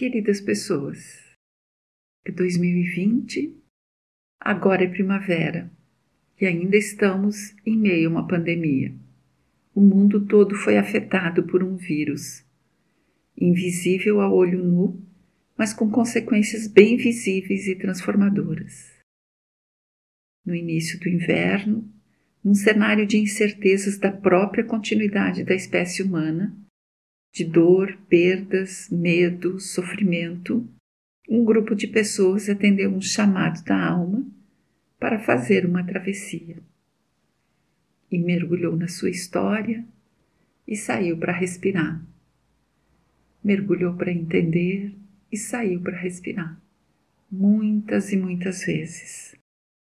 Queridas pessoas, é 2020, agora é primavera e ainda estamos em meio a uma pandemia. O mundo todo foi afetado por um vírus, invisível a olho nu, mas com consequências bem visíveis e transformadoras. No início do inverno, num cenário de incertezas da própria continuidade da espécie humana, de dor, perdas, medo, sofrimento, um grupo de pessoas atendeu um chamado da alma para fazer uma travessia. E mergulhou na sua história e saiu para respirar. Mergulhou para entender e saiu para respirar. Muitas e muitas vezes,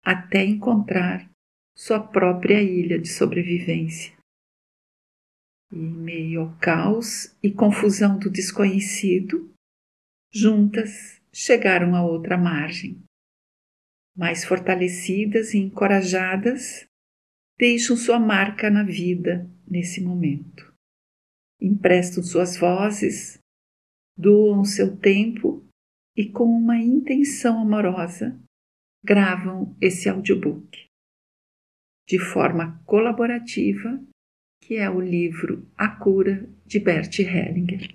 até encontrar sua própria ilha de sobrevivência em meio ao caos e confusão do desconhecido, juntas chegaram à outra margem. Mais fortalecidas e encorajadas, deixam sua marca na vida nesse momento. Emprestam suas vozes, doam seu tempo e, com uma intenção amorosa, gravam esse audiobook. De forma colaborativa que é o livro A Cura de Bert Hellinger.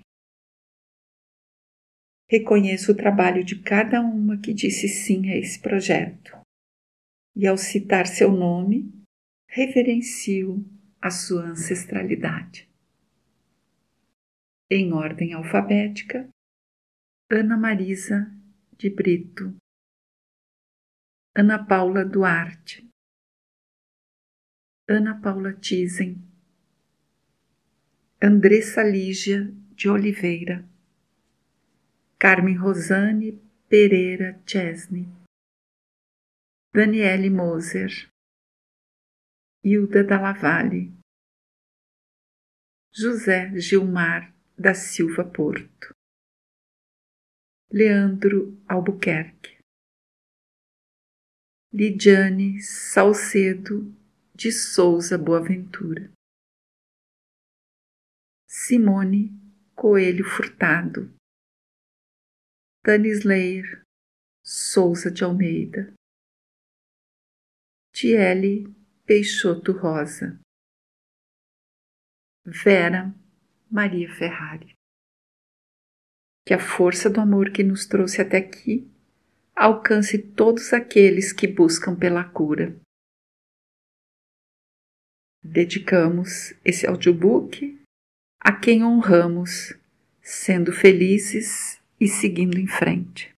Reconheço o trabalho de cada uma que disse sim a esse projeto, e ao citar seu nome, reverencio a sua ancestralidade. Em ordem alfabética, Ana Marisa de Brito, Ana Paula Duarte, Ana Paula Tizen, Andressa Lígia de Oliveira, Carmen Rosane Pereira Chesney, Daniele Moser, Hilda Lavalle, José Gilmar da Silva Porto, Leandro Albuquerque, Lidiane Salcedo de Souza Boaventura. Simone Coelho Furtado, Slayer Souza de Almeida, Tiele Peixoto Rosa, Vera Maria Ferrari. Que a força do amor que nos trouxe até aqui alcance todos aqueles que buscam pela cura. Dedicamos esse audiobook a quem honramos, sendo felizes e seguindo em frente.